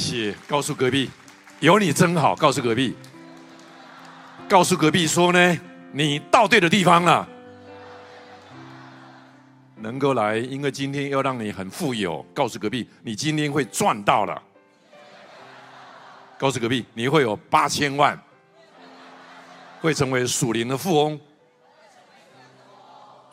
谢，告诉隔壁，有你真好。告诉隔壁，告诉隔壁说呢，你到对的地方了。能够来，因为今天要让你很富有。告诉隔壁，你今天会赚到了。告诉隔壁，你会有八千万，会成为属灵的富翁。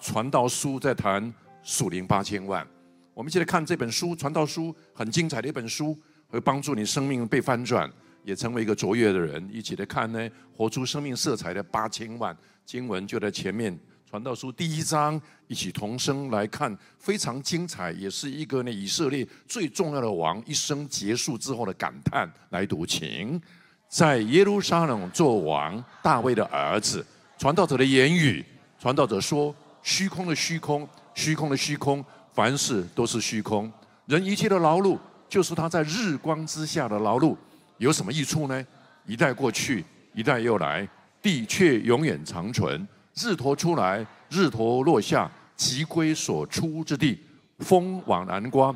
传道书在谈属灵八千万。我们现在看这本书《传道书》，很精彩的一本书，会帮助你生命被翻转，也成为一个卓越的人。一起来看呢，活出生命色彩的八千万经文就在前面，《传道书》第一章，一起同声来看，非常精彩，也是一个呢以色列最重要的王一生结束之后的感叹。来读，请在耶路撒冷做王，大卫的儿子。传道者的言语，传道者说：虚空的虚空，虚空的虚空。凡事都是虚空，人一切的劳碌，就是他在日光之下的劳碌，有什么益处呢？一代过去，一代又来，地却永远长存。日头出来，日头落下，即归所出之地。风往南刮，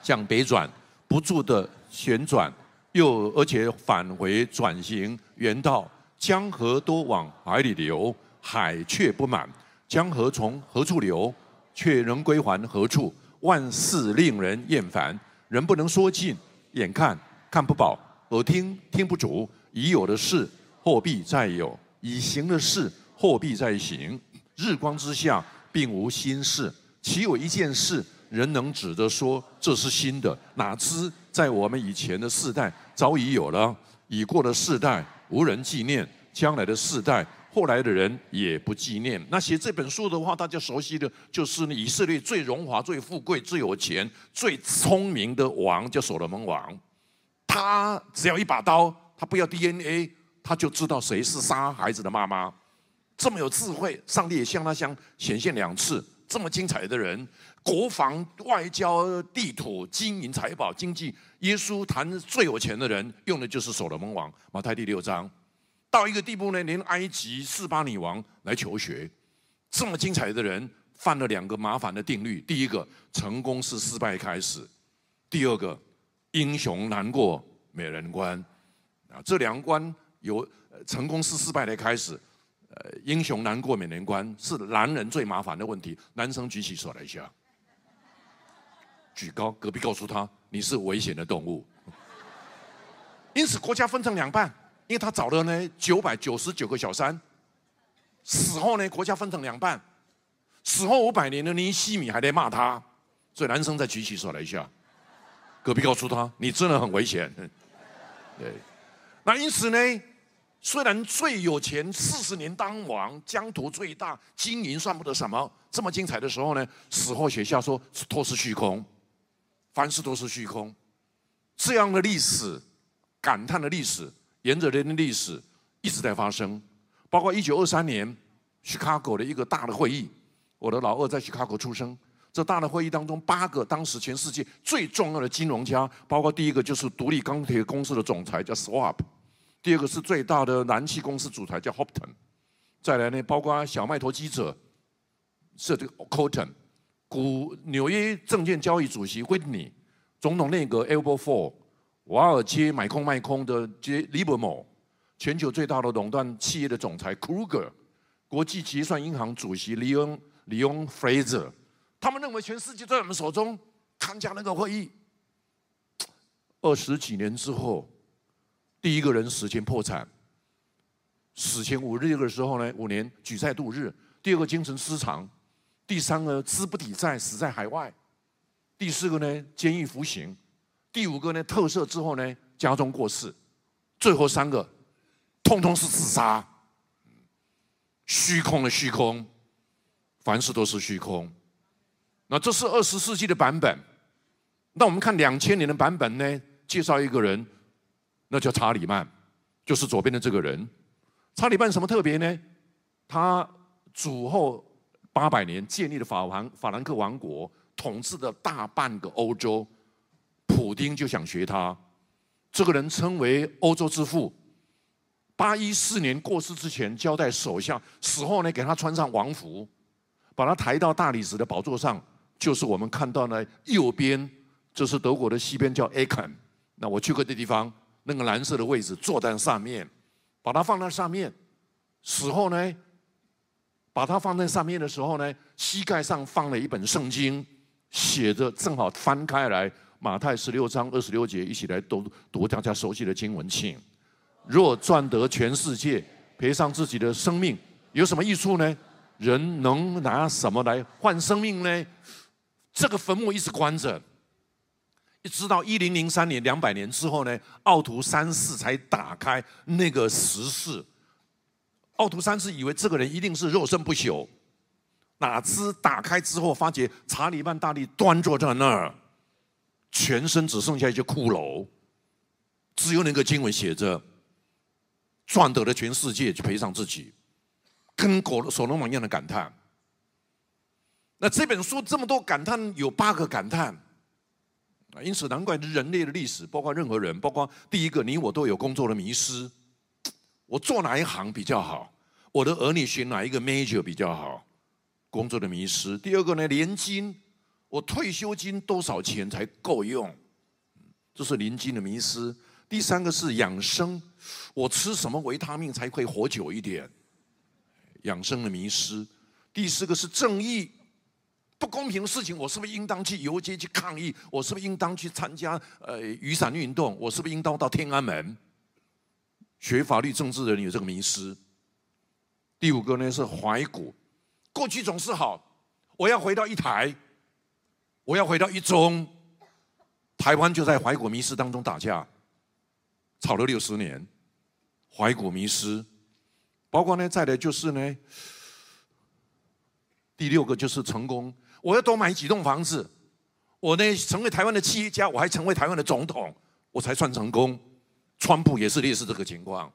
向北转，不住的旋转，又而且返回转型原道。江河都往海里流，海却不满。江河从何处流？却仍归还何处？万事令人厌烦，人不能说尽，眼看看不饱，耳听听不足。已有的事，或必再有；已行的事，或必再行。日光之下，并无新事。岂有一件事，人能指着说这是新的？哪知在我们以前的世代早已有了，已过的世代无人纪念，将来的世代。后来的人也不纪念。那写这本书的话，大家熟悉的就是以色列最荣华、最富贵、最有钱、最聪明的王，叫所罗门王。他只要一把刀，他不要 DNA，他就知道谁是杀孩子的妈妈。这么有智慧，上帝也向他相显现两次。这么精彩的人，国防、外交、地土、金银财宝、经济，耶稣谈最有钱的人，用的就是所罗门王。马太第六章。到一个地步呢，连埃及四巴女王来求学，这么精彩的人犯了两个麻烦的定律：第一个，成功是失败开始；第二个，英雄难过美人关。啊，这两关有成功是失败的开始，呃，英雄难过美人关是男人最麻烦的问题。男生举起手来一下，举高，隔壁告诉他你是危险的动物。因此，国家分成两半。因为他找了呢九百九十九个小三，死后呢国家分成两半，死后五百年的尼西米还在骂他，所以男生再举起手来一下，隔壁告诉他你真的很危险，对，那因此呢，虽然最有钱四十年当王，疆土最大，金银算不得什么，这么精彩的时候呢，死后写下说都是虚空，凡事都是虚空，这样的历史，感叹的历史。沿着人类历史一直在发生，包括一九二三年，Chicago 的一个大的会议，我的老二在 Chicago 出生。这大的会议当中，八个当时全世界最重要的金融家，包括第一个就是独立钢铁公司的总裁叫 Swap，第二个是最大的燃气公司主裁叫 Hopton，再来呢，包括小麦投机者是这个 Cotton，股纽约证券交易主席 Whitney，总统内阁 Elbow Four。华尔街买空卖空的 J Livermore，全球最大的垄断企业的总裁 Kruger，国际结算银行主席 Leon Leon Fraser，他们认为全世界在我们手中，参加那个会议。二十几年之后，第一个人死前破产，死前五日的时候呢，五年举债度日；第二个精神失常；第三个资不抵债，死在海外；第四个呢，监狱服刑。第五个呢，特赦之后呢，家中过世；最后三个，通通是自杀。虚空的虚空，凡事都是虚空。那这是二十世纪的版本。那我们看两千年的版本呢？介绍一个人，那叫查理曼，就是左边的这个人。查理曼什么特别呢？他主后八百年建立了法王法兰克王国，统治的大半个欧洲。普丁就想学他，这个人称为欧洲之父。八一四年过世之前，交代手下死后呢，给他穿上王服，把他抬到大理石的宝座上，就是我们看到呢右边，这是德国的西边叫 a 肯，那我去过的地方，那个蓝色的位置坐在上面，把它放在上面，死后呢，把它放在上面的时候呢，膝盖上放了一本圣经，写着正好翻开来，马太十六章二十六节，一起来读读大家熟悉的经文，请。若赚得全世界，赔上自己的生命，有什么益处呢？人能拿什么来换生命呢？这个坟墓一直关着，一直到一零零三年两百年之后呢，奥图三世才打开那个石室。奥图三世以为这个人一定是肉身不朽，哪知打开之后，发觉查理曼大帝端坐在那儿，全身只剩下一些骷髅，只有那个经文写着。赚得了全世界，就赔上自己，跟狗所罗门一样的感叹。那这本书这么多感叹，有八个感叹，因此难怪人类的历史，包括任何人，包括第一个你我都有工作的迷失。我做哪一行比较好？我的儿女选哪一个 major 比较好？工作的迷失。第二个呢，年金，我退休金多少钱才够用？这是年金的迷失。第三个是养生，我吃什么维他命才可以活久一点？养生的迷失。第四个是正义，不公平的事情，我是不是应当去游街去抗议？我是不是应当去参加呃雨伞运动？我是不是应当到天安门？学法律政治的人有这个迷失。第五个呢是怀古，过去总是好，我要回到一台，我要回到一中，台湾就在怀古迷失当中打架。吵了六十年，怀古迷失，包括呢，再来就是呢，第六个就是成功。我要多买几栋房子，我呢成为台湾的企业家，我还成为台湾的总统，我才算成功。川普也是类似这个情况，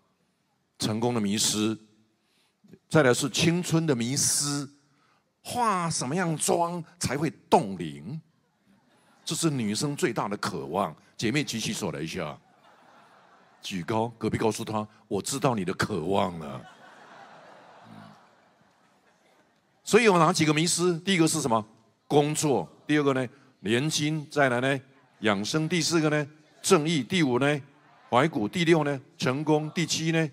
成功的迷失。再来是青春的迷失，化什么样妆才会冻龄？这是女生最大的渴望。姐妹举起手来一下。举高，隔壁告诉他：“我知道你的渴望了。”所以有哪几个迷失？第一个是什么？工作。第二个呢？年轻。再来呢？养生。第四个呢？正义。第五呢？怀古。第六呢？成功。第七呢？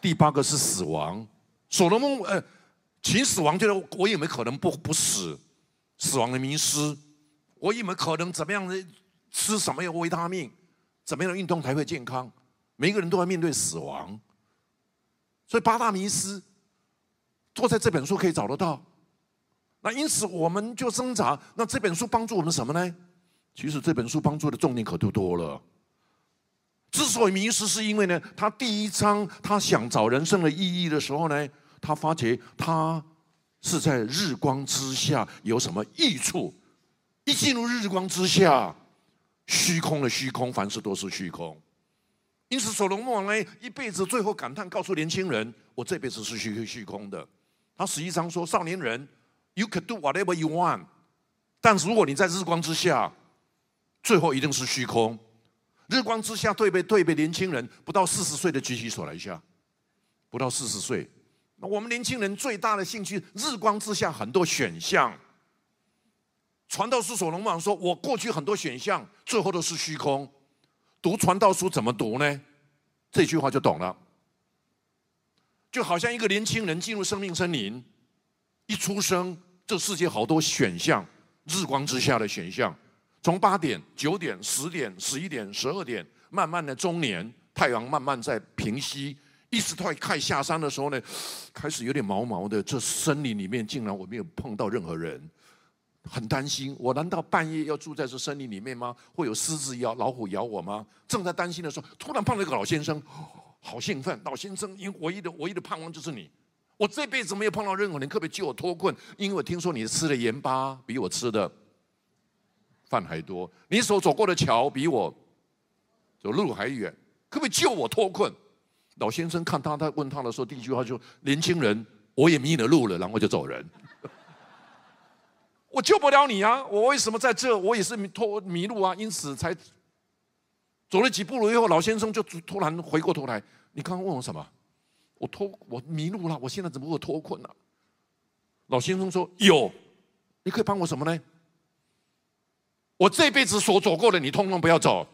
第八个是死亡。所罗门呃，秦死亡，就是我有没有可能不不死？死亡的迷失，我有没有可能怎么样的吃什么样维他命？怎么样的运动才会健康？每个人都要面对死亡，所以八大迷失，坐在这本书可以找得到。那因此我们就挣扎。那这本书帮助我们什么呢？其实这本书帮助的重点可就多了。之所以迷失，是因为呢，他第一章他想找人生的意义的时候呢，他发觉他是在日光之下有什么益处？一进入日光之下。虚空的虚空，凡事都是虚空。因此，所罗门王呢，一辈子最后感叹，告诉年轻人：“我这辈子是虚虚空的。”他十一章说：“少年人，you can do whatever you want，但是如果你在日光之下，最后一定是虚空。日光之下，对被对被年轻人不到四十岁的举起手来一下，不到四十岁。我们年轻人最大的兴趣，日光之下很多选项。”传道书所罗门说：“我过去很多选项，最后都是虚空。读传道书怎么读呢？这句话就懂了。就好像一个年轻人进入生命森林，一出生，这世界好多选项，日光之下的选项。从八点、九点、十点、十一点、十二点，慢慢的中年，太阳慢慢在平息，一直到快下山的时候呢，开始有点毛毛的。这森林里面竟然我没有碰到任何人。”很担心，我难道半夜要住在这森林里面吗？会有狮子咬、老虎咬我吗？正在担心的时候，突然碰到一个老先生，好兴奋！老先生，因唯一的、唯一的盼望就是你。我这辈子没有碰到任何人，可不可以救我脱困？因为我听说你吃的盐巴比我吃的饭还多，你所走过的桥比我走路还远，可不可以救我脱困？老先生看他，他问他的时候，第一句话就：“年轻人，我也迷了路了。”然后就走人。我救不了你啊！我为什么在这？我也是迷脱迷路啊，因此才走了几步路以后，老先生就突然回过头来：“你刚刚问我什么？我脱我迷路了，我现在怎么会脱困呢？”老先生说：“有，你可以帮我什么呢？我这辈子所走过的，你通通不要走。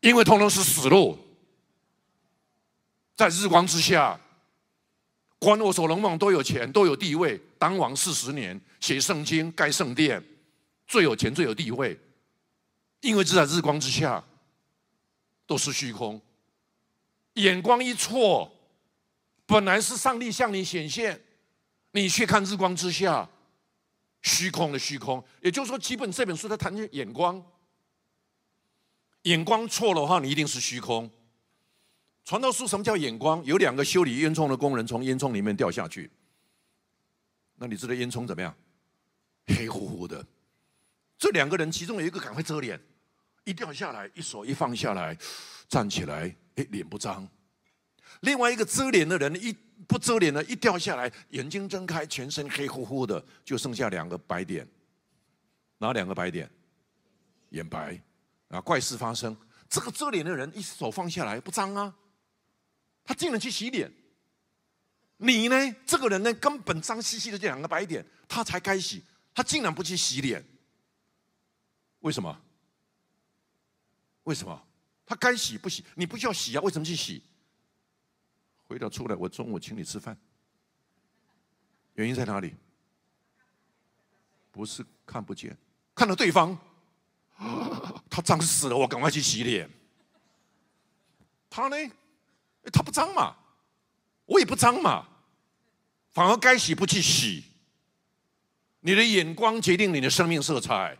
因为通通是死路，在日光之下，关我所能忘，都有钱，都有地位，当王四十年，写圣经，盖圣殿，最有钱，最有地位，因为是在日光之下，都是虚空。眼光一错，本来是上帝向你显现，你去看日光之下，虚空的虚空。也就是说，基本这本书在谈眼光。眼光错的话，你一定是虚空。传道书什么叫眼光？有两个修理烟囱的工人从烟囱里面掉下去，那你知道烟囱怎么样？黑乎乎的。这两个人其中有一个赶快遮脸，一掉下来，一手一放下来，站起来，哎，脸不脏。另外一个遮脸的人一不遮脸的，一掉下来，眼睛睁开，全身黑乎乎的，就剩下两个白点。哪两个白点？眼白。啊！怪事发生，这个遮脸的人一手放下来不脏啊，他竟然去洗脸。你呢？这个人呢，根本脏兮兮的这两个白点，他才该洗，他竟然不去洗脸，为什么？为什么？他该洗不洗？你不需要洗啊，为什么去洗？回到出来，我中午请你吃饭，原因在哪里？不是看不见，看到对方。他脏死了，我赶快去洗脸。他呢？他不脏嘛，我也不脏嘛，反而该洗不去洗。你的眼光决定你的生命色彩。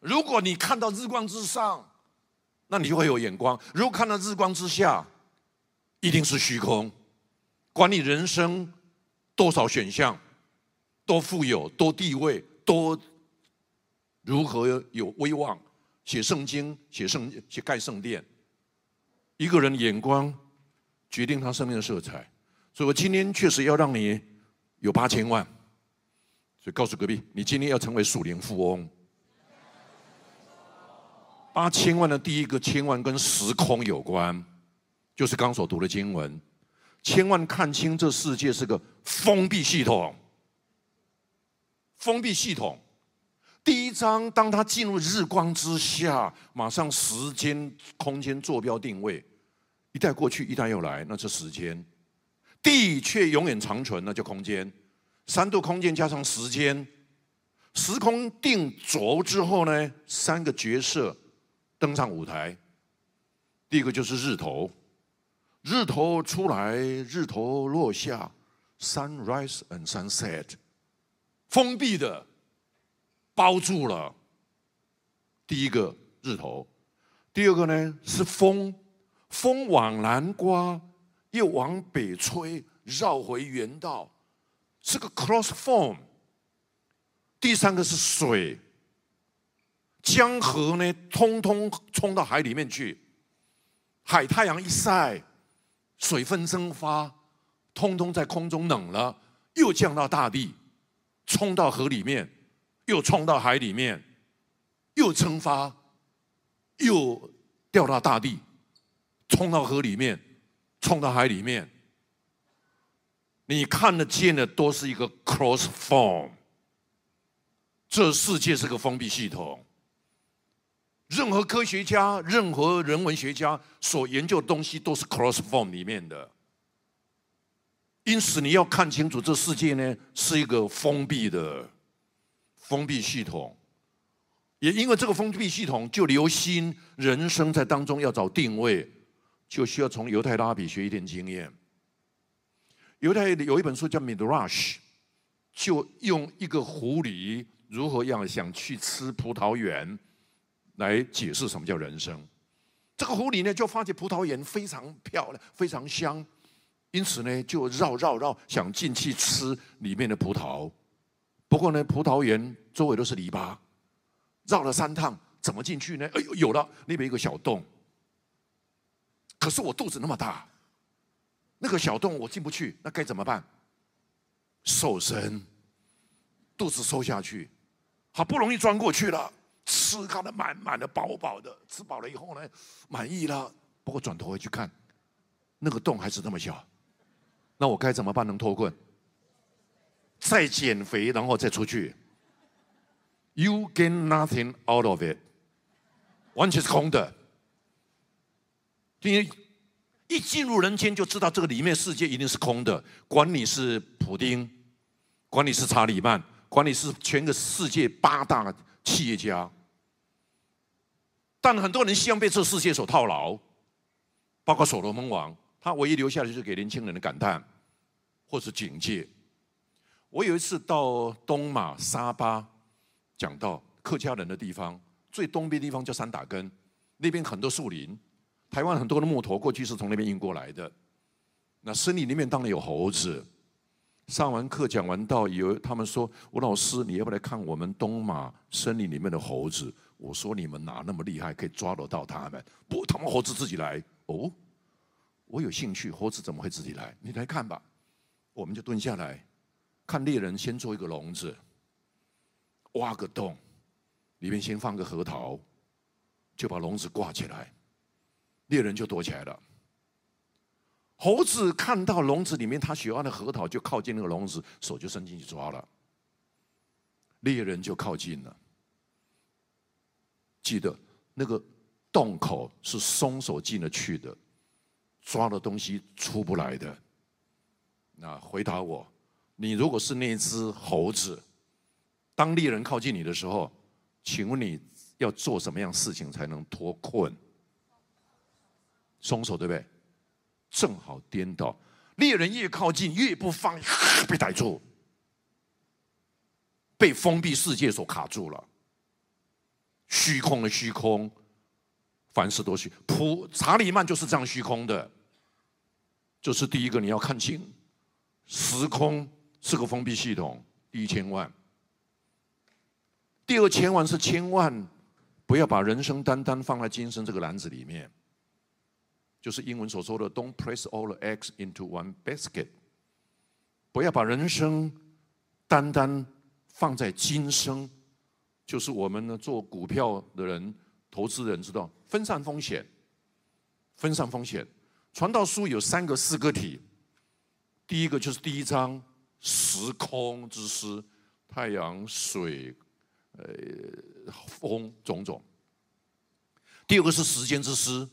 如果你看到日光之上，那你就会有眼光；如果看到日光之下，一定是虚空。管你人生多少选项，多富有，多地位，多。如何有威望？写圣经，写圣，写盖圣殿。一个人眼光决定他生命的色彩。所以我今天确实要让你有八千万。所以告诉隔壁，你今天要成为属灵富翁。八千万的第一个千万跟时空有关，就是刚所读的经文。千万看清这世界是个封闭系统，封闭系统。第一章，当他进入日光之下，马上时间、空间坐标定位，一代过去，一代又来，那是时间；地却永远长存，那叫空间。三度空间加上时间，时空定轴之后呢，三个角色登上舞台。第一个就是日头，日头出来，日头落下，sunrise and sunset，封闭的。包住了。第一个日头，第二个呢是风，风往南刮，又往北吹，绕回原道，是个 cross form。第三个是水，江河呢通通冲到海里面去，海太阳一晒，水分蒸发，通通在空中冷了，又降到大地，冲到河里面。又冲到海里面，又蒸发，又掉到大地，冲到河里面，冲到海里面。你看得见的都是一个 cross form。这世界是个封闭系统，任何科学家、任何人文学家所研究的东西都是 cross form 里面的。因此，你要看清楚，这世界呢是一个封闭的。封闭系统，也因为这个封闭系统，就留心人生在当中要找定位，就需要从犹太拉比学一点经验。犹太有一本书叫《Midrash》，就用一个狐狸如何样想去吃葡萄园，来解释什么叫人生。这个狐狸呢，就发现葡萄园非常漂亮，非常香，因此呢，就绕绕绕想进去吃里面的葡萄。不过呢，葡萄园周围都是篱笆，绕了三趟，怎么进去呢？哎呦，有了，那边一个小洞。可是我肚子那么大，那个小洞我进不去，那该怎么办？瘦身，肚子收下去，好不容易钻过去了，吃搞得满满的、饱饱的，吃饱了以后呢，满意了。不过转头回去看，那个洞还是那么小，那我该怎么办？能脱困？再减肥，然后再出去。You gain nothing out of it。完全是空的。因为一进入人间，就知道这个里面世界一定是空的。管你是普丁，管你是查理曼，管你是全个世界八大企业家，但很多人希望被这世界所套牢，包括所罗门王，他唯一留下的就是给年轻人的感叹，或是警戒。我有一次到东马沙巴讲到客家人的地方，最东边地方叫三打根，那边很多树林。台湾很多的木头过去是从那边运过来的。那森林里面当然有猴子。上完课讲完道，有他们说：“吴老师，你要不来看我们东马森林里面的猴子？”我说：“你们哪那么厉害，可以抓得到他们？不，他们猴子自己来。”哦，我有兴趣，猴子怎么会自己来？你来看吧。我们就蹲下来，看猎人先做一个笼子，挖个洞，里面先放个核桃，就把笼子挂起来。猎人就躲起来了。猴子看到笼子里面他喜欢的核桃，就靠近那个笼子，手就伸进去抓了。猎人就靠近了。记得那个洞口是松手进得去的，抓的东西出不来的。那回答我，你如果是那只猴子，当猎人靠近你的时候，请问你要做什么样事情才能脱困？松手对不对？正好颠倒，猎人越靠近越不放，被逮住，被封闭世界所卡住了。虚空的虚空，凡事都虚。普查理曼就是这样虚空的，就是第一个你要看清，时空是个封闭系统。第一千万，第二千万是千万不要把人生单单放在今生这个篮子里面。就是英文所说的 "Don't place all the eggs into one basket"，不要把人生单单放在今生。就是我们呢做股票的人、投资人知道分散风险，分散风险。传道书有三个四个体，第一个就是第一章时空之师，太阳、水、呃风种种。第二个是时间之师。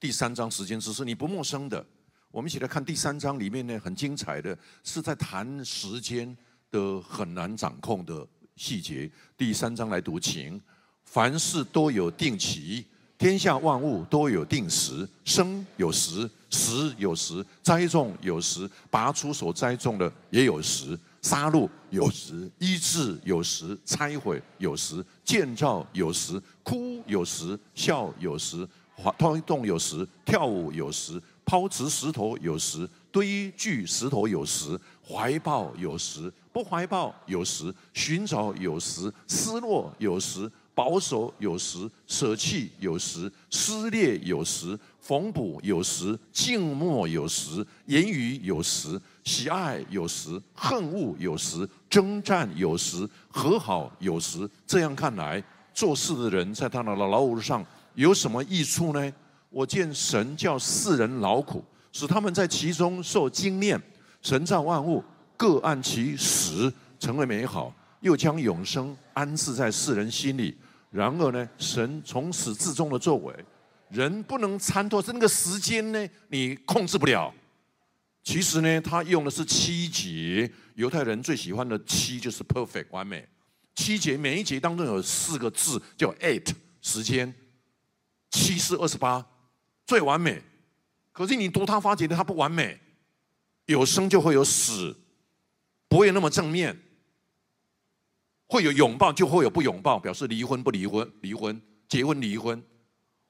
第三章时间知识你不陌生的，我们一起来看第三章里面呢很精彩的是在谈时间的很难掌控的细节。第三章来读情，凡事都有定期，天下万物都有定时，生有时，死有时，栽种有时，拔出所栽种的也有时，杀戮有时，医治有时，拆毁有时，建造有时，哭有时，笑有时。推动有时，跳舞有时，抛掷石头有时，堆聚石头有时，怀抱有时，不怀抱有时，寻找有时，失落有时，保守有时，舍弃有时，撕裂有时，缝补有时，静默有时，言语有时，喜爱有时，恨恶有时，征战有时，和好有时。这样看来，做事的人在他的劳碌上。有什么益处呢？我见神叫世人劳苦，使他们在其中受精炼。神造万物，各按其时成为美好，又将永生安置在世人心里。然而呢，神从始至终的作为，人不能参透。这个时间呢，你控制不了。其实呢，他用的是七节，犹太人最喜欢的七就是 perfect 完美。七节每一节当中有四个字叫 eight 时间。七四二十八，最完美。可是你读他发觉的，他不完美。有生就会有死，不会那么正面。会有拥抱，就会有不拥抱，表示离婚不离婚，离婚结婚离婚。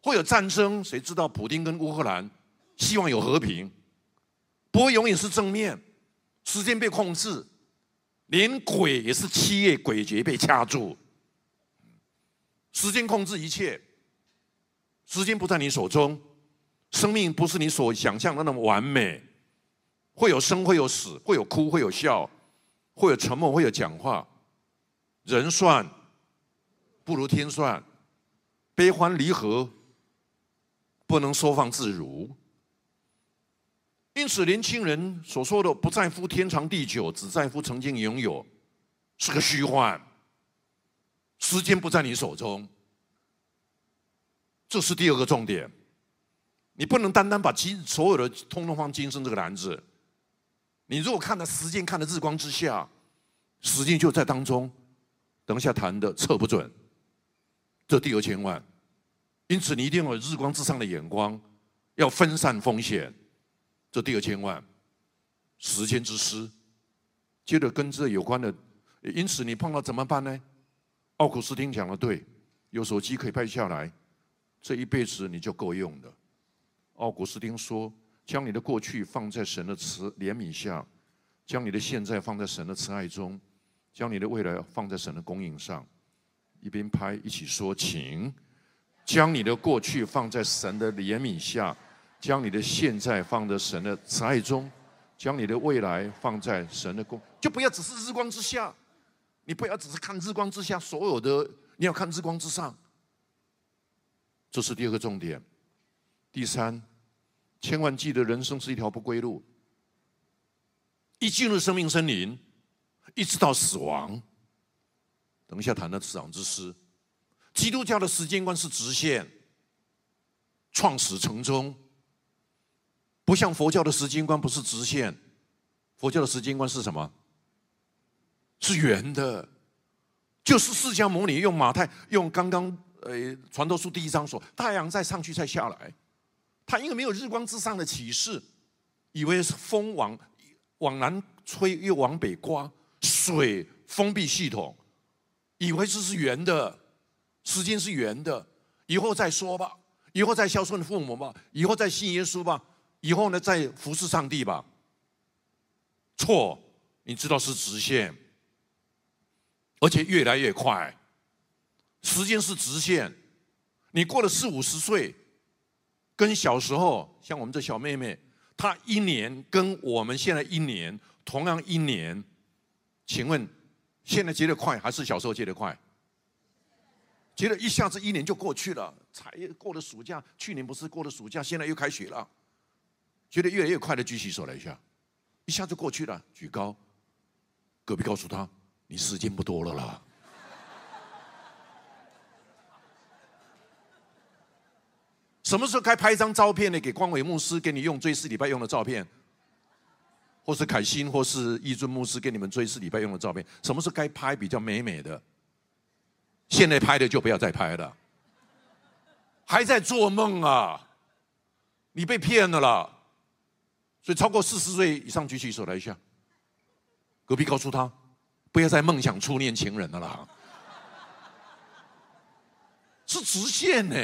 会有战争，谁知道普京跟乌克兰希望有和平，不会永远是正面。时间被控制，连鬼也是七夜鬼节被掐住。时间控制一切。时间不在你手中，生命不是你所想象的那么完美，会有生，会有死，会有哭，会有笑，会有沉默，会有讲话。人算不如天算，悲欢离合不能收放自如。因此，年轻人所说的“不在乎天长地久，只在乎曾经拥有”，是个虚幻。时间不在你手中。这是第二个重点。你不能单单把今所有的通通放今生这个篮子。你如果看的时间，看的日光之下，时间就在当中。等一下谈的测不准，这第二千万。因此，你一定要有日光之上的眼光，要分散风险。这第二千万，时间之师。接着跟这有关的，因此你碰到怎么办呢？奥古斯丁讲的对，有手机可以拍下来，这一辈子你就够用的。奥古斯丁说：“将你的过去放在神的慈怜悯下，将你的现在放在神的慈爱中，将你的未来放在神的供应上。”一边拍一起说：“情将你的过去放在神的怜悯下，将你的现在放在神的慈爱中，将你的未来放在神的供，就不要只是日光之下，你不要只是看日光之下所有的，你要看日光之上。这是第二个重点。”第三，千万记得，人生是一条不归路。一进入生命森林，一直到死亡。等一下谈到死亡之诗。基督教的时间观是直线，创始成终，不像佛教的时间观不是直线。佛教的时间观是什么？是圆的，就是释迦牟尼用马太用刚刚呃传道书第一章说，太阳再上去再下来。他因为没有日光之上的启示，以为是风往往南吹又往北刮，水封闭系统，以为这是圆的，时间是圆的，以后再说吧，以后再孝顺父母吧，以后再信耶稣吧，以后呢再服侍上帝吧。错，你知道是直线，而且越来越快，时间是直线，你过了四五十岁。跟小时候，像我们这小妹妹，她一年跟我们现在一年同样一年，请问现在结得快还是小时候结得快？结得一下子一年就过去了，才过了暑假，去年不是过了暑假，现在又开学了，觉得越来越快的举起手来一下，一下就过去了，举高。隔壁告诉他，你时间不多了啦。什么时候该拍一张照片呢？给光伟牧师给你用追思礼拜用的照片，或是凯欣，或是义尊牧师给你们追思礼拜用的照片。什么是该拍比较美美的？现在拍的就不要再拍了，还在做梦啊！你被骗了啦！所以超过四十岁以上举起手来一下。隔壁告诉他，不要再梦想初恋情人了啦，是直线呢。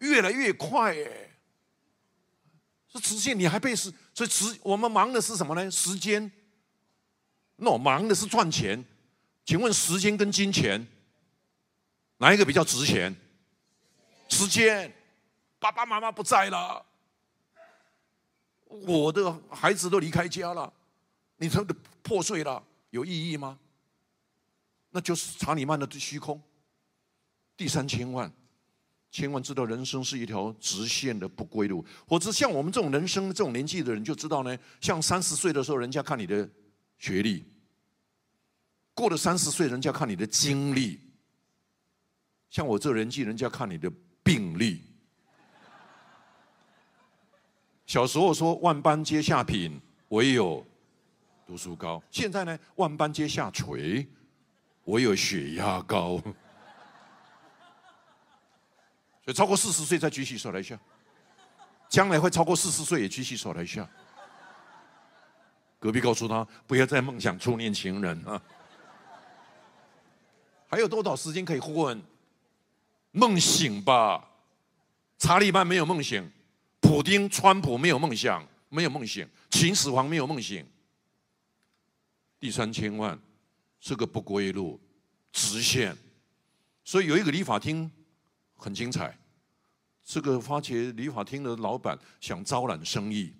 越来越快哎，是直线，你还被是，所以时我们忙的是什么呢？时间，那我忙的是赚钱。请问时间跟金钱，哪一个比较值钱？时间，爸爸妈妈不在了，我的孩子都离开家了，你说的破碎了，有意义吗？那就是查理曼的虚空，第三千万。千万知道，人生是一条直线的不归路。或者像我们这种人生这种年纪的人，就知道呢。像三十岁的时候，人家看你的学历；过了三十岁，人家看你的经历。像我这人纪，人家看你的病历。小时候说万般皆下品，唯有读书高。现在呢，万般皆下垂，唯有血压高。所以超过四十岁再举起手来一下，将来会超过四十岁也举起手来一下。隔壁告诉他不要再梦想初恋情人啊！还有多少时间可以混？梦醒吧！查理曼没有梦醒，普丁、川普没有梦想，没有梦醒，秦始皇没有梦醒。第三千万是个不归路，直线。所以有一个理发厅。很精彩，这个发觉理发厅的老板想招揽生意，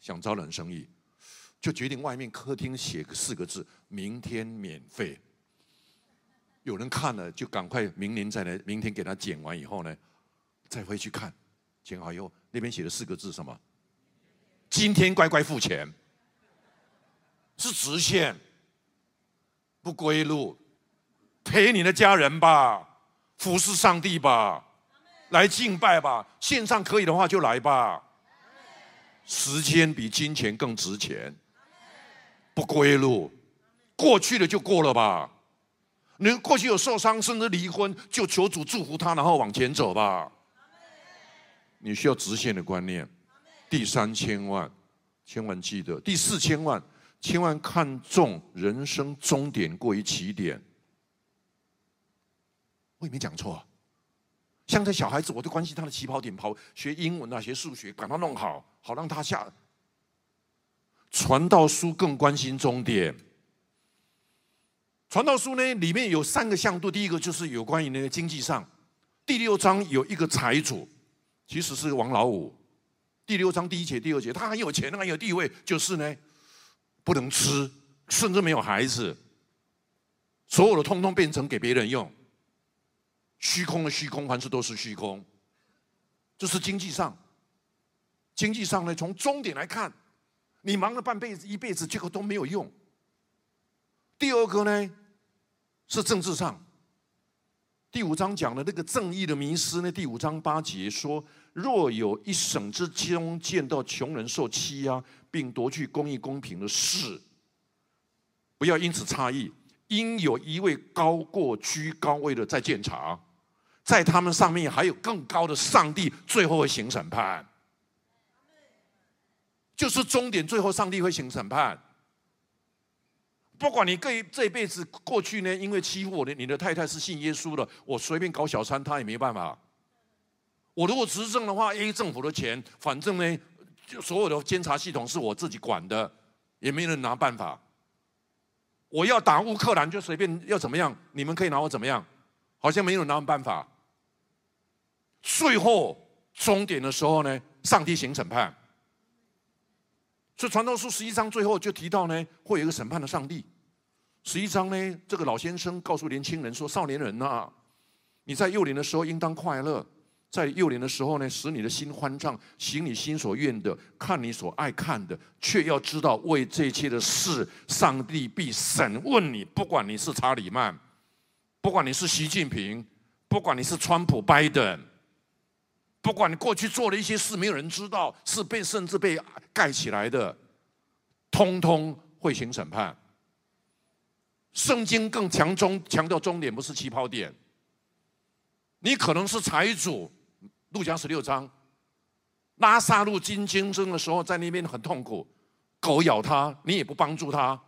想招揽生意，就决定外面客厅写个四个字：明天免费。有人看了就赶快明年再来，明天给他剪完以后呢，再回去看，剪好以后那边写的四个字什么？今天乖乖付钱，是直线，不归路，陪你的家人吧。服侍上帝吧，来敬拜吧，线上可以的话就来吧。时间比金钱更值钱，不归路，过去了就过了吧。你过去有受伤，甚至离婚，就求主祝福他，然后往前走吧。你需要直线的观念。第三千万，千万记得；第四千万，千万看重人生终点过于起点。我也没讲错。啊像这小孩子，我都关心他的起跑点，跑学英文啊，学数学，把他弄好，好让他下。传道书更关心终点。传道书呢，里面有三个向度，第一个就是有关于那个经济上。第六章有一个财主，其实是王老五。第六章第一节、第二节，他很有钱，很有地位，就是呢，不能吃，甚至没有孩子，所有的通通变成给别人用。虚空的虚空，凡事都是虚空。这是经济上，经济上呢，从终点来看，你忙了半辈子、一辈子，结果都没有用。第二个呢，是政治上。第五章讲的那个正义的迷失呢，第五章八节说。若有一省之中见到穷人受欺压，并夺去公义公平的事，不要因此差异，应有一位高过居高位的在监察，在他们上面还有更高的上帝，最后会行审判，就是终点，最后上帝会行审判。不管你这这一辈子过去呢，因为欺负我的你的太太是信耶稣的，我随便搞小三，他也没办法。我如果执政的话，A 政府的钱，反正呢，就所有的监察系统是我自己管的，也没人拿办法。我要打乌克兰，就随便要怎么样，你们可以拿我怎么样？好像没有拿办法。最后终点的时候呢，上帝行审判。所以传道书十一章最后就提到呢，会有一个审判的上帝。十一章呢，这个老先生告诉年轻人说：“少年人呐，你在幼年的时候应当快乐。”在幼年的时候呢，使你的心欢畅，行你心所愿的，看你所爱看的，却要知道为这一切的事，上帝必审问你。不管你是查理曼，不管你是习近平，不管你是川普、拜登，不管你过去做了一些事，没有人知道，是被甚至被盖起来的，通通会行审判。圣经更强中强调终点不是起跑点，你可能是财主。路加十六章，拉萨路金经生的时候，在那边很痛苦，狗咬他，你也不帮助他。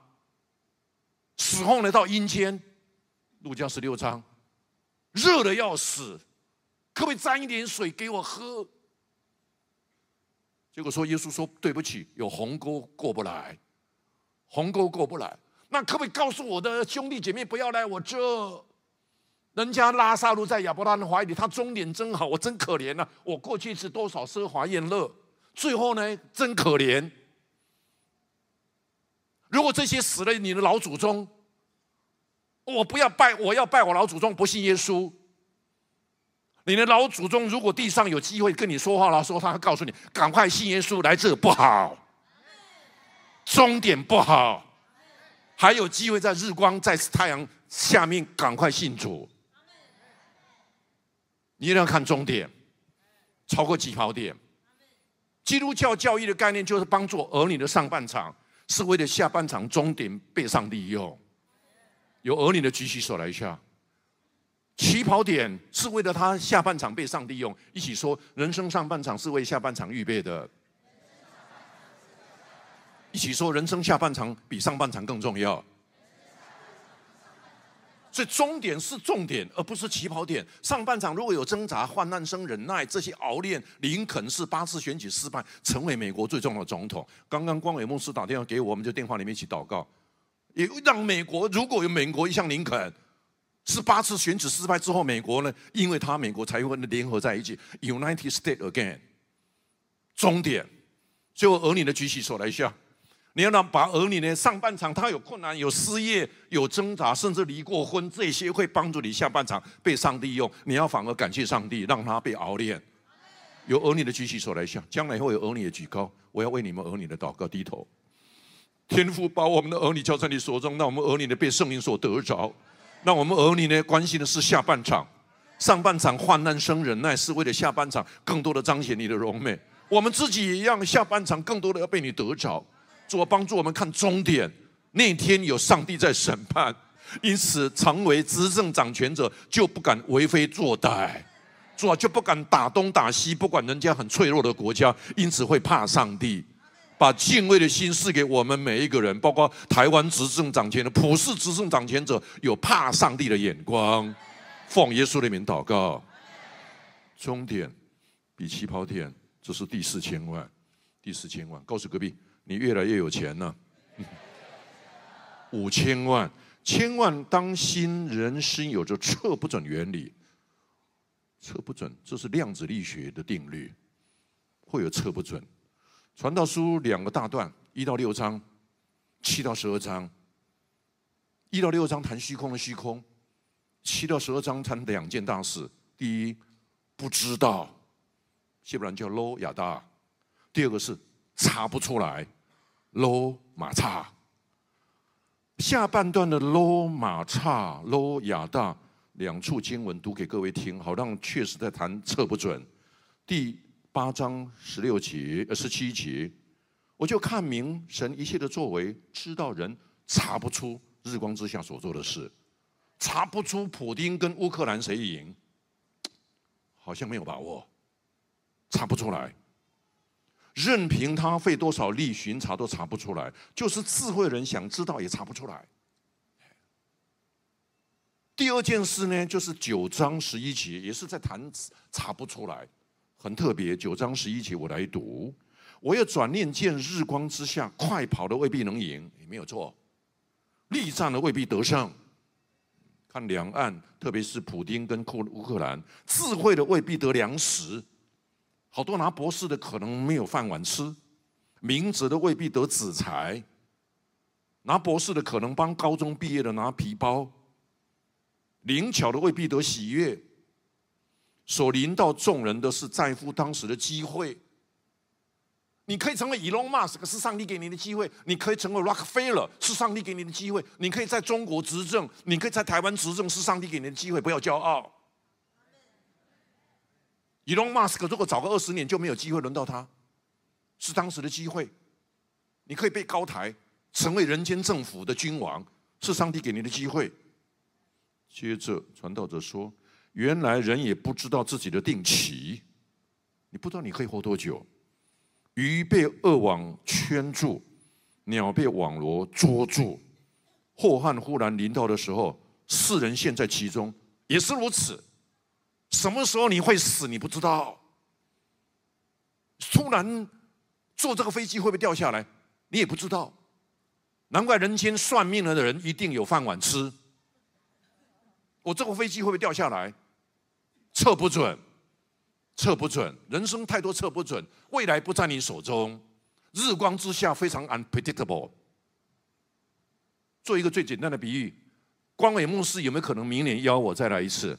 死后呢，到阴间，路加十六章，热的要死，可不可以沾一点水给我喝？结果说耶稣说对不起，有鸿沟过不来，鸿沟过不来，那可不可以告诉我的兄弟姐妹不要来我这？人家拉萨路在亚伯拉罕的怀里，他终点真好，我真可怜呐！我过去是多少奢华宴乐，最后呢，真可怜。如果这些死了你的老祖宗，我不要拜，我要拜我老祖宗，不信耶稣。你的老祖宗如果地上有机会跟你说话了，说他告诉你，赶快信耶稣，来这不好，终点不好，还有机会在日光在太阳下面赶快信主。你一定要看终点，超过起跑点。基督教教育的概念就是帮助儿女的上半场，是为了下半场终点被上帝用。有儿女的举起手来一下。起跑点是为了他下半场被上帝用。一起说，人生上半场是为下半场预备的。一起说，人生下半场比上半场更重要。所以终点是重点，而不是起跑点。上半场如果有挣扎、患难生忍耐这些熬练，林肯是八次选举失败，成为美国最重要的总统。刚刚光伟牧师打电话给我，我们就电话里面一起祷告，也让美国如果有美国像林肯十八次选举失败之后，美国呢，因为他美国才会联合在一起，United States again。终点，最后儿女的举起手来一下。你要让把儿女呢上半场他有困难有失业有挣扎甚至离过婚这些会帮助你下半场被上帝用你要反而感谢上帝让他被熬炼。有儿女的举起手来一下，将来会有儿女的举高，我要为你们儿女的祷告低头。天父把我们的儿女交在你手中，让我们儿女呢被圣灵所得着，那我们儿女呢关心的是下半场，上半场患难生忍耐，是为了下半场更多的彰显你的荣美。我们自己也一样，下半场更多的要被你得着。主帮助我们看终点，那天有上帝在审判，因此成为执政掌权者就不敢为非作歹，主啊就不敢打东打西，不管人家很脆弱的国家，因此会怕上帝。把敬畏的心赐给我们每一个人，包括台湾执政掌权的普世执政掌权者，有怕上帝的眼光。奉耶稣的名祷告。终点比起跑点，这是第四千万，第四千万。告诉隔壁。你越来越有钱了，五千万，千万当心，人心有着测不准原理，测不准，这是量子力学的定律，会有测不准。传道书两个大段，一到六章，七到十二章，一到六章谈虚空的虚空，七到十二章谈两件大事。第一，不知道，希伯来叫 lo 亚大；第二个是查不出来。罗马叉，下半段的罗马叉、罗亚大两处经文读给各位听，好让确实在谈测不准。第八章十六节、呃十七节，我就看明神一切的作为，知道人查不出日光之下所做的事，查不出普丁跟乌克兰谁赢，好像没有把握，查不出来。任凭他费多少力巡查都查不出来，就是智慧人想知道也查不出来。第二件事呢，就是九章十一节，也是在谈查不出来，很特别。九章十一节我来读，我要转念见日光之下，快跑的未必能赢，也没有错；力战的未必得胜。看两岸，特别是普丁跟库乌克兰，智慧的未必得粮食。好多拿博士的可能没有饭碗吃，明哲的未必得子才，拿博士的可能帮高中毕业的拿皮包，灵巧的未必得喜悦，所临到众人的是在乎当时的机会。你可以成为 Elon Musk，是上帝给你的机会；你可以成为 Rockefeller，是上帝给你的机会；你可以在中国执政，你可以在台湾执政，是上帝给你的机会。不要骄傲。伊隆马斯克如果早个二十年就没有机会轮到他，是当时的机会。你可以被高抬，成为人间政府的君王，是上帝给你的机会。接着传道者说：“原来人也不知道自己的定期，你不知道你可以活多久。鱼被恶网圈住，鸟被网罗捉住，祸患忽然临到的时候，世人陷在其中，也是如此。”什么时候你会死？你不知道。突然坐这个飞机会不会掉下来？你也不知道。难怪人间算命了的人一定有饭碗吃。我这个飞机会不会掉下来？测不准，测不准。人生太多测不准，未来不在你手中。日光之下非常 unpredictable。做一个最简单的比喻，光伟牧师有没有可能明年邀我再来一次？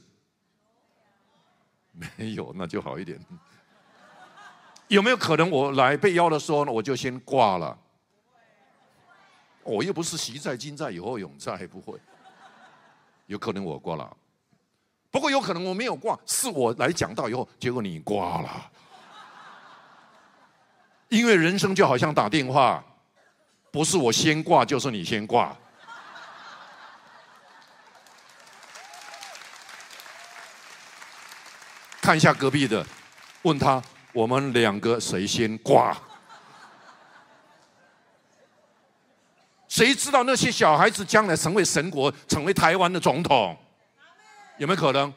没有，那就好一点。有没有可能我来被邀的时候呢，我就先挂了？我又不是习在、今在、以后永在，不会。有可能我挂了，不过有可能我没有挂，是我来讲到以后，结果你挂了。因为人生就好像打电话，不是我先挂，就是你先挂。看一下隔壁的，问他我们两个谁先挂？谁知道那些小孩子将来成为神国，成为台湾的总统？有没有可能？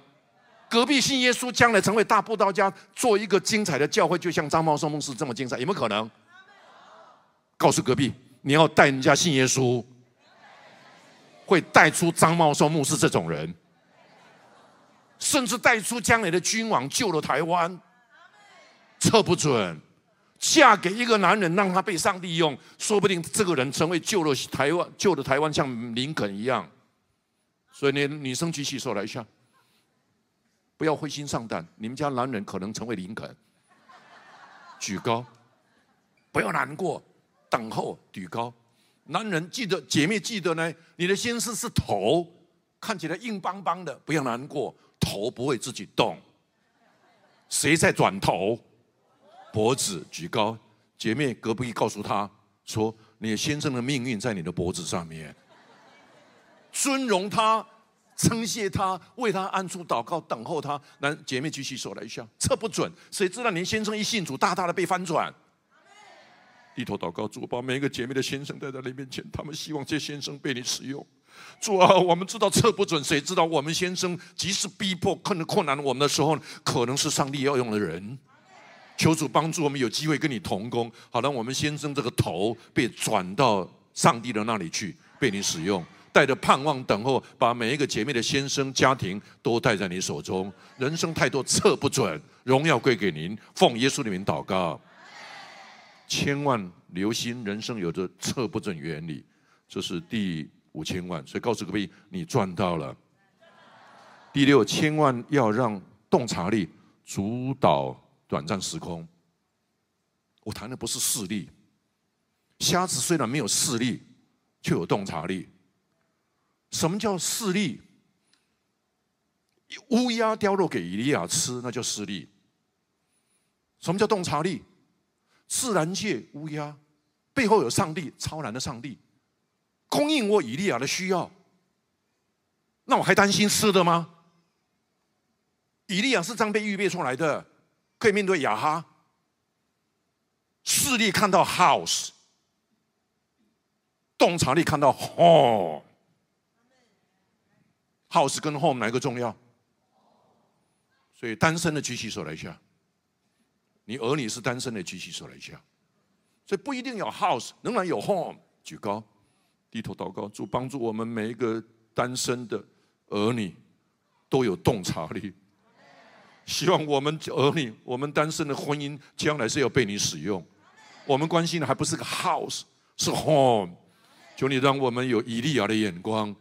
隔壁信耶稣将来成为大布道家，做一个精彩的教会，就像张茂松牧师这么精彩？有没有可能？告诉隔壁，你要带人家信耶稣，会带出张茂松牧师这种人。甚至带出将来的君王救了台湾，测不准。嫁给一个男人，让他被上帝用，说不定这个人成为救了台湾，救了台湾像林肯一样。所以，你女生举起手来一下，不要灰心丧胆。你们家男人可能成为林肯，举高，不要难过，等候举高。男人记得，姐妹记得呢，你的心思是头，看起来硬邦邦的，不要难过。头不会自己动。谁在转头？脖子举高。姐妹隔壁告诉他说：“你先生的命运在你的脖子上面。”尊荣他，称谢他，为他安住祷告，等候他。男姐妹举起手来一下，测不准。谁知道您先生一信主，大大的被翻转。低头祷告，主把每一个姐妹的先生带到你面前，他们希望这先生被你使用。主啊，我们知道测不准，谁知道我们先生即使逼迫困困难我们的时候，可能是上帝要用的人。求主帮助我们有机会跟你同工，好让我们先生这个头被转到上帝的那里去，被你使用，带着盼望等候，把每一个姐妹的先生家庭都带在你手中。人生太多测不准，荣耀归给您，奉耶稣的名祷告。千万留心，人生有着测不准原理，这是第五千万，所以告诉各位，你赚到了。第六，千万要让洞察力主导。短暂时空，我谈的不是视力。瞎子虽然没有视力，却有洞察力。什么叫视力？乌鸦掉肉给以利亚吃，那叫视力。什么叫洞察力？自然界乌鸦背后有上帝，超然的上帝供应我以利亚的需要。那我还担心吃的吗？以利亚是这样被预备出来的。可以面对亚哈，视力看到 house，洞察力看到 House 跟 home 哪一个重要？所以单身的举起手来一下，你儿女是单身的举起手来一下，所以不一定有 house，仍然有 home，举高，低头祷告，主帮助我们每一个单身的儿女都有洞察力。希望我们儿女，我们单身的婚姻，将来是要被你使用。我们关心的还不是个 house，是 home。求你让我们有以利亚的眼光，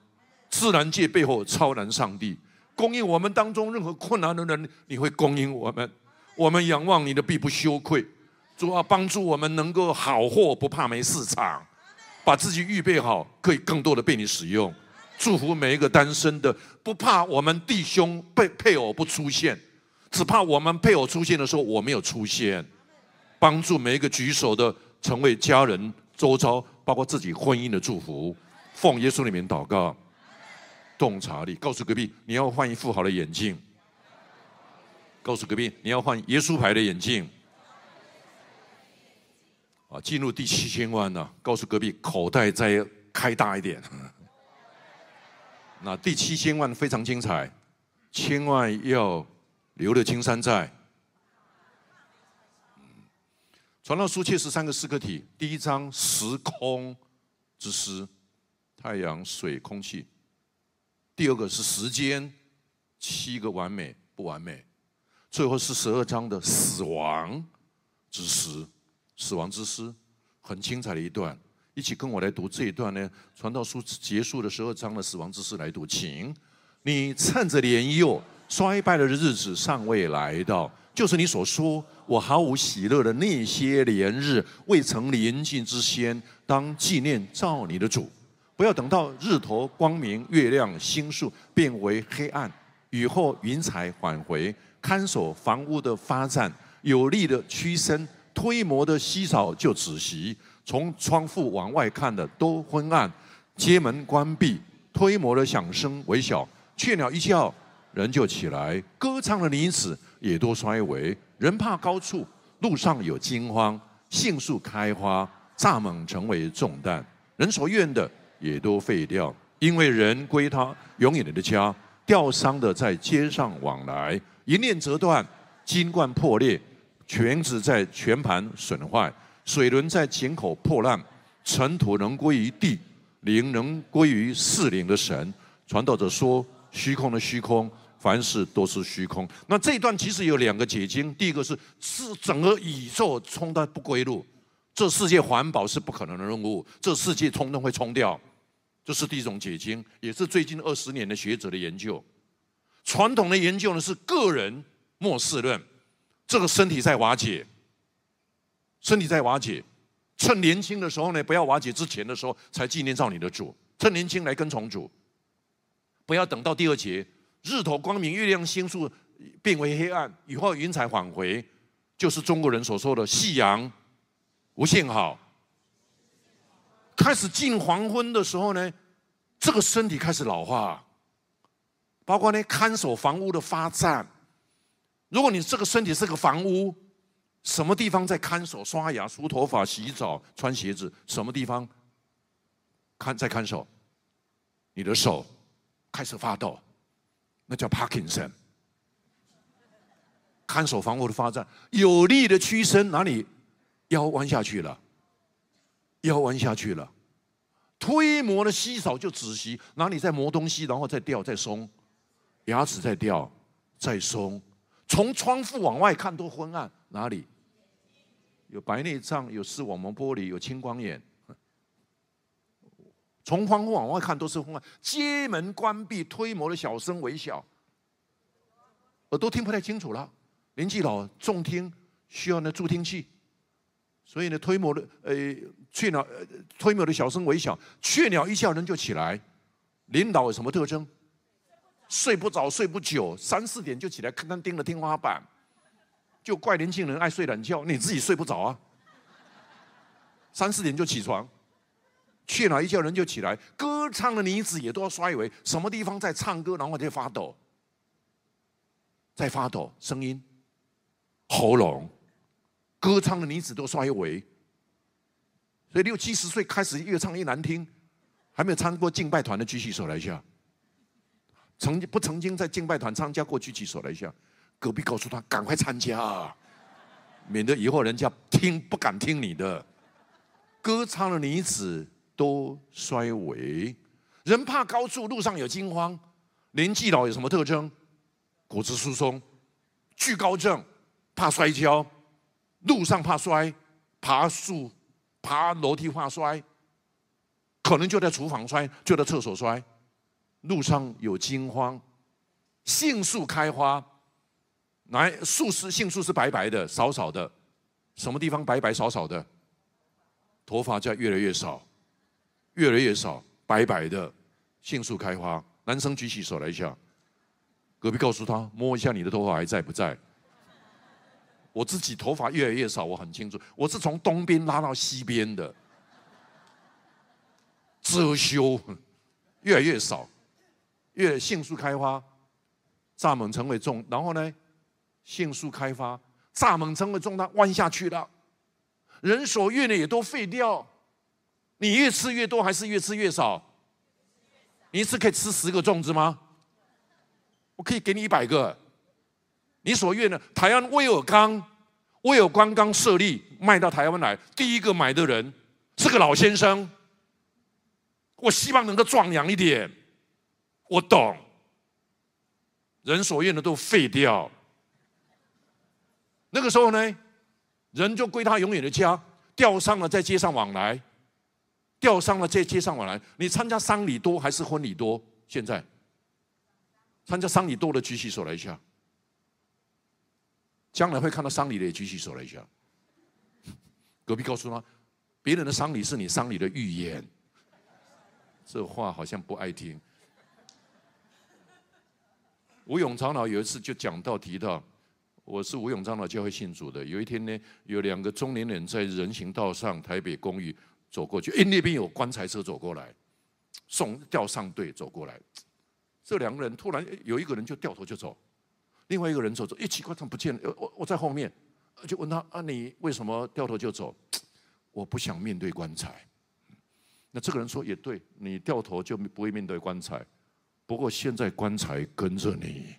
自然界背后超然上帝供应我们当中任何困难的人，你会供应我们。我们仰望你的必不羞愧，主啊，帮助我们能够好货不怕没市场，把自己预备好，可以更多的被你使用。祝福每一个单身的，不怕我们弟兄被配偶不出现。只怕我们配偶出现的时候，我没有出现，帮助每一个举手的成为家人周遭，包括自己婚姻的祝福。奉耶稣里面祷告，洞察力，告诉隔壁你要换一副好的眼镜。告诉隔壁你要换耶稣牌的眼镜。啊，进入第七千万呢，告诉隔壁口袋再开大一点。那第七千万非常精彩，千万要。留得青山在。传道书确实三个四个体，第一章时空之诗，太阳、水、空气；第二个是时间，七个完美不完美；最后是十二章的死亡之诗，死亡之诗很精彩的一段。一起跟我来读这一段呢？传道书结束的十二章的死亡之诗来读，请你趁着年幼。衰败的日子尚未来到，就是你所说我毫无喜乐的那些年日未曾临近之先，当纪念造你的主。不要等到日头光明、月亮星宿变为黑暗，雨后云彩返回，看守房屋的发展有力的屈伸，推磨的稀少就止息，从窗户往外看的都昏暗，街门关闭，推磨的响声微小，雀鸟一叫。人就起来，歌唱的女子也都衰微。人怕高处，路上有惊慌，杏树开花，蚱蜢成为重担。人所愿的也都废掉，因为人归他永远的家。吊丧的在街上往来，一链折断，金冠破裂，全子在全盘损坏，水轮在井口破烂，尘土能归于地，灵能归于四灵的神。传道者说。虚空的虚空，凡事都是虚空。那这一段其实有两个解经，第一个是是整个宇宙冲到不归路，这世界环保是不可能的任务，这世界冲动会冲掉，这是第一种解经，也是最近二十年的学者的研究。传统的研究呢是个人末世论，这个身体在瓦解，身体在瓦解，趁年轻的时候呢，不要瓦解之前的时候才纪念造你的主，趁年轻来跟从主。不要等到第二节，日头光明，月亮星宿变为黑暗，雨后云彩返回，就是中国人所说的夕阳无限好。开始近黄昏的时候呢，这个身体开始老化，包括呢看守房屋的发展。如果你这个身体是个房屋，什么地方在看守、刷牙、梳头发、洗澡、穿鞋子？什么地方看在看守？你的手开始发抖，那叫 Parkinson。看守房屋的发展，有力的屈伸，哪里腰弯下去了？要弯下去了，推磨的稀少就止息，哪里在磨东西，然后再掉再松，牙齿再掉再松，从窗户往外看都昏暗，哪里？有白内障，有视网膜玻璃，有青光眼，从窗户往外看都是昏暗，街门关闭，推磨的小声微小，耳朵听不太清楚了，年纪老重听需要那助听器。所以呢，推磨的呃雀鸟，推磨的小声微响，雀鸟一叫人就起来。领导有什么特征？睡不着，睡不久，三四点就起来，看看盯着天花板，就怪年轻人爱睡懒觉，你自己睡不着啊。三四点就起床，雀鸟一叫人就起来，歌唱的女子也都要衰微，什么地方在唱歌，然后在发抖，在发抖，声音，喉咙。歌唱的女子都衰微，所以六七十岁开始越唱越难听。还没有参过敬拜团的举起手来一下。曾经不曾经在敬拜团参加过举起手来一下。隔壁告诉他赶快参加，免得以后人家听不敢听你的。歌唱的女子都衰微，人怕高处，路上有惊慌。年纪老有什么特征？骨质疏松、惧高症，怕摔跤。路上怕摔，爬树、爬楼梯怕摔，可能就在厨房摔，就在厕所摔。路上有惊慌，杏树开花，来树是杏树是白白的、少少的，什么地方白白少少的？头发在越来越少，越来越少，白白的杏树开花。男生举起手来一下，隔壁告诉他摸一下你的头发还在不在？我自己头发越来越少，我很清楚，我是从东边拉到西边的，遮羞越来越少，越迅速开花，蚱蜢成为重，然后呢，迅速开发，蚱蜢成为重，它弯下去了，人手越呢也都废掉，你越吃越多还是越吃越少？你一次可以吃十个粽子吗？我可以给你一百个。你所愿的台湾威尔刚，威尔刚刚设立卖到台湾来，第一个买的人是个老先生。我希望能够壮阳一点，我懂。人所愿的都废掉，那个时候呢，人就归他永远的家，吊丧了在街上往来，吊丧了在街上往来。你参加丧礼多还是婚礼多？现在参加丧礼多的举起手来一下。将来会看到丧礼的也举起手来一下。隔壁告诉他，别人的丧礼是你丧礼的预言。这话好像不爱听。吴永长老有一次就讲到提到，我是吴永长老教会信主的。有一天呢，有两个中年人在人行道上台北公寓走过去，哎，那边有棺材车走过来，送吊丧队走过来。这两个人突然有一个人就掉头就走。另外一个人走走，一奇怪，怎么不见了？我我在后面，就问他啊，你为什么掉头就走？我不想面对棺材。那这个人说也对，你掉头就不会面对棺材。不过现在棺材跟着你，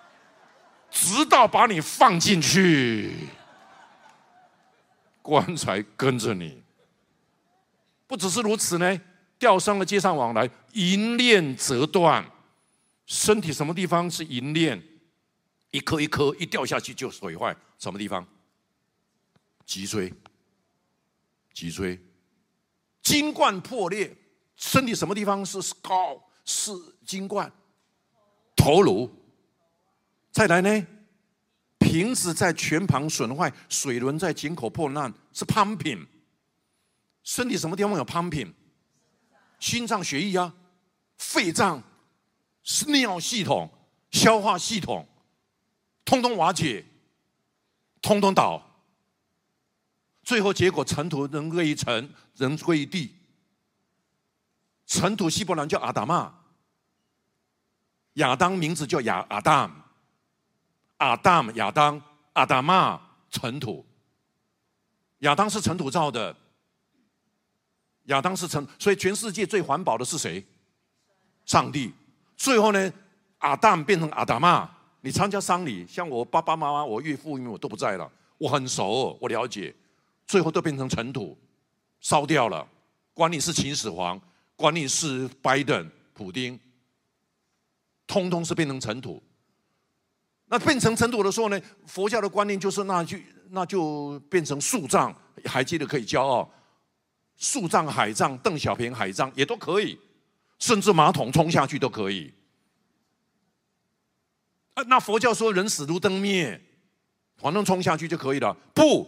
直到把你放进去，棺材跟着你。不只是如此呢，吊伤了街上往来，银链折断。身体什么地方是银链？一颗一颗一掉下去就毁坏。什么地方？脊椎。脊椎。筋冠破裂。身体什么地方是高？是筋冠。头颅。再来呢？瓶子在拳旁损坏，水轮在井口破烂，是 pumping。身体什么地方有 pumping？心脏血液啊，肺脏。尿系统、消化系统，通通瓦解，通通倒。最后结果，尘土人归于尘，人归于地。尘土希伯兰叫阿达玛，亚当名字叫亚阿当，阿当亚当阿达玛尘土。亚当是尘土造的，亚当是尘，所以全世界最环保的是谁？上帝。最后呢，阿当变成阿达玛。你参加丧礼，像我爸爸妈妈、我岳父因为我都不在了，我很熟，我了解。最后都变成尘土，烧掉了。管你是秦始皇，管你是拜登、普丁，通通是变成尘土。那变成尘土的时候呢？佛教的观念就是那就那就变成树葬，还记得可以骄傲，树葬、海葬、邓小平海葬也都可以，甚至马桶冲下去都可以。啊，那佛教说人死如灯灭，反正冲下去就可以了。不。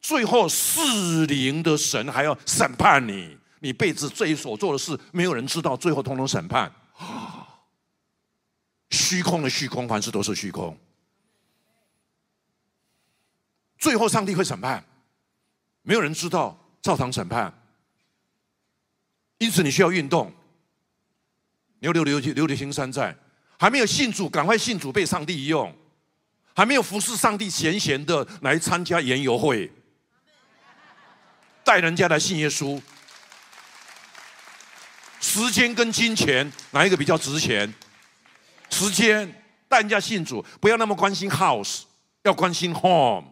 最后，四灵的神还要审判你，你辈子这一所做的事，没有人知道，最后通通审判。虚空的虚空，凡事都是虚空。最后，上帝会审判，没有人知道，照常审判。因此，你需要运动。留留留留留青山寨，还没有信主，赶快信主，被上帝用。还没有服侍上帝，闲闲的来参加研游会。带人家来信耶稣，时间跟金钱哪一个比较值钱？时间带人家信主，不要那么关心 house，要关心 home。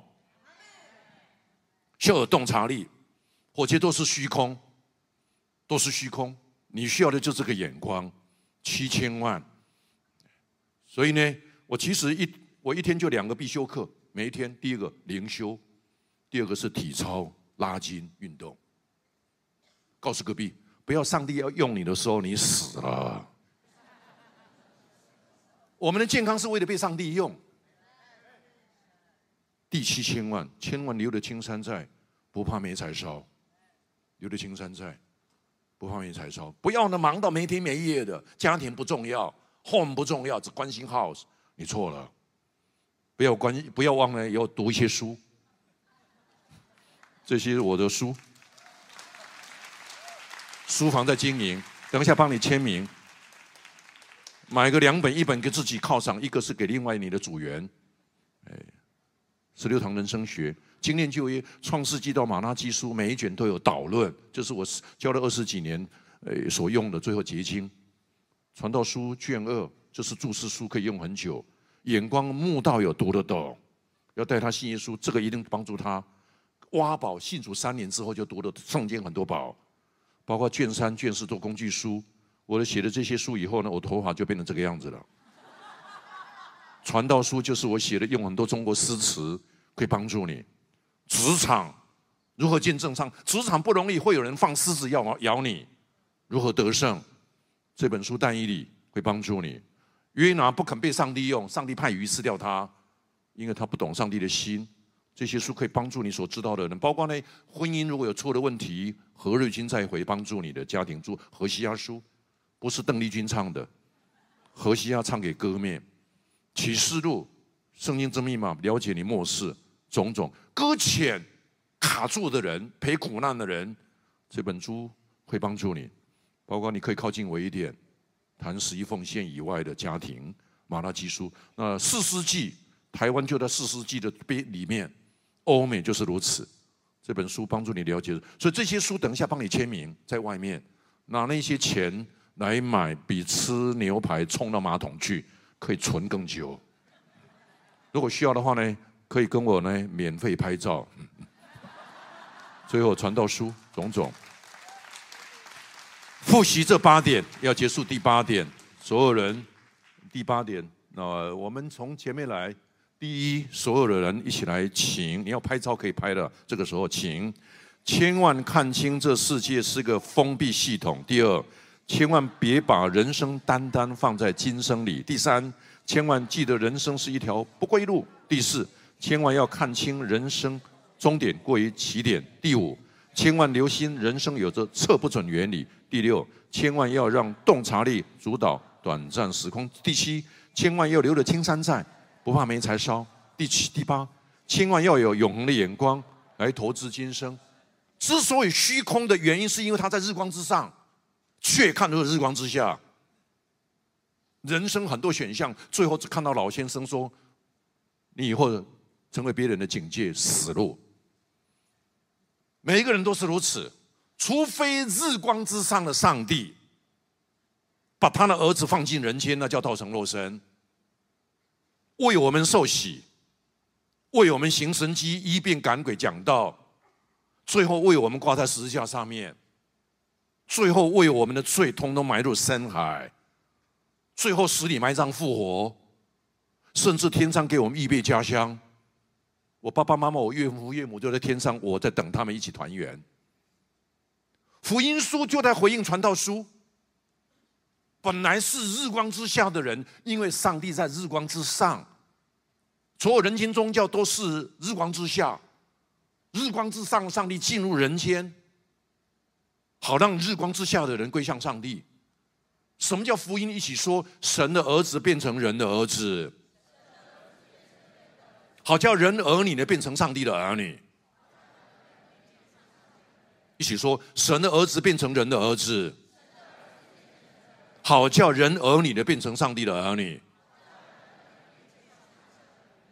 需要有洞察力，火箭都是虚空，都是虚空。你需要的就这个眼光，七千万。所以呢，我其实一我一天就两个必修课，每一天第一个灵修，第二个是体操。拉筋运动，告诉隔壁，不要上帝要用你的时候你死了。我们的健康是为了被上帝用。第七千万，千万留得青山在，不怕没柴烧。留得青山在，不怕没柴烧。不要呢忙到没天没夜的，家庭不重要，home 不重要，只关心 house。你错了，不要关，不要忘了要读一些书。这些我的书，书房在经营，等一下帮你签名，买个两本，一本给自己犒赏，一个是给另外你的组员。哎，十六堂人生学，精炼就业，创世纪到马拉基书，每一卷都有导论，这是我教了二十几年，呃所用的最后结晶。传道书卷二，就是注释书，可以用很久。眼光目道有读得懂，要带他信耶稣，这个一定帮助他。挖宝信主三年之后就读得圣经很多宝，包括卷三、卷四做工具书。我写了这些书以后呢，我头发就变成这个样子了。传道书就是我写的，用很多中国诗词可以帮助你。职场如何见证上？职场不容易，会有人放狮子咬咬你，如何得胜？这本书《但以理》会帮助你。约拿不肯被上帝用，上帝派鱼吃掉他，因为他不懂上帝的心。这些书可以帮助你所知道的人，包括呢，婚姻如果有错的问题，何瑞君再回帮助你的家庭。住何西阿书，不是邓丽君唱的，何西亚唱给歌妹。启示录，圣经之密码，了解你末世种种搁浅卡住的人，陪苦难的人，这本书会帮助你。包括你可以靠近我一点，谈十一奉献以外的家庭。马拉基书，那四世纪，台湾就在四世纪的边里面。欧美就是如此，这本书帮助你了解，所以这些书等一下帮你签名，在外面拿那些钱来买，比吃牛排冲到马桶去可以存更久。如果需要的话呢，可以跟我呢免费拍照。最后传道书种种，复习这八点，要结束第八点，所有人第八点，那我们从前面来。第一，所有的人一起来，请你要拍照可以拍的，这个时候请，千万看清这世界是个封闭系统。第二，千万别把人生单单放在今生里。第三，千万记得人生是一条不归路。第四，千万要看清人生终点过于起点。第五，千万留心人生有着测不准原理。第六，千万要让洞察力主导。短暂时空。第七，千万要留着青山在，不怕没柴烧。第七、第八，千万要有永恒的眼光来投资今生。之所以虚空的原因，是因为他在日光之上，却看到了日光之下。人生很多选项，最后只看到老先生说：“你以后成为别人的警戒，死路。”每一个人都是如此，除非日光之上的上帝把他的儿子放进人间，那叫道成肉身，为我们受洗，为我们行神迹、医病赶鬼、讲道，最后为我们挂在十字架上面，最后为我们的罪通通埋入深海。最后死里埋葬复活，甚至天上给我们预备家乡。我爸爸妈妈、我岳父岳母就在天上，我在等他们一起团圆。福音书就在回应传道书。本来是日光之下的人，因为上帝在日光之上，所有人间宗教都是日光之下，日光之上，上帝进入人间，好让日光之下的人归向上帝。什么叫福音？一起说，神的儿子变成人的儿子，好叫人儿女呢变成上帝的儿女。一起说，神的儿子变成人的儿子，好叫人儿女呢变成上帝的儿女。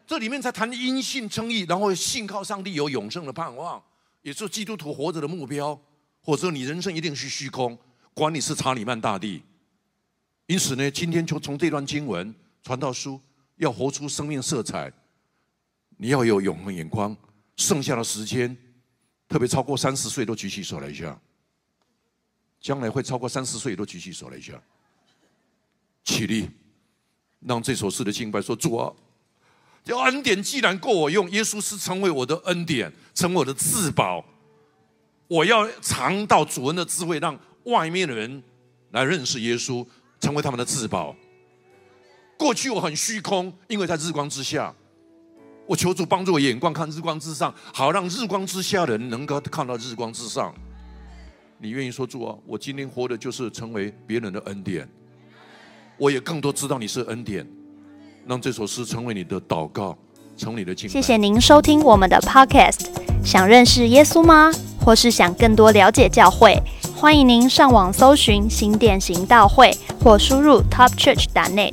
这里面在谈因信称义，然后信靠上帝有永生的盼望，也是基督徒活着的目标。或者说，你人生一定是虚空，管你是查理曼大帝。因此呢，今天就从这段经文传道书，要活出生命色彩，你要有永恒眼光。剩下的时间，特别超过三十岁都举起手来一下。将来会超过三十岁都举起手来一下。起立，让这首诗的敬拜说：主啊，这恩典既然够我用，耶稣是成为我的恩典，成为我的至宝。我要尝到主恩的智慧，让外面的人来认识耶稣。成为他们的至宝。过去我很虚空，因为在日光之下。我求主帮助我眼光看日光之上，好让日光之下的人能够看到日光之上。你愿意说主啊？我今天活的就是成为别人的恩典。我也更多知道你是恩典，让这首诗成为你的祷告，成为你的敬。谢谢您收听我们的 Podcast。想认识耶稣吗？或是想更多了解教会？欢迎您上网搜寻新店行道会，或输入 topchurch.net，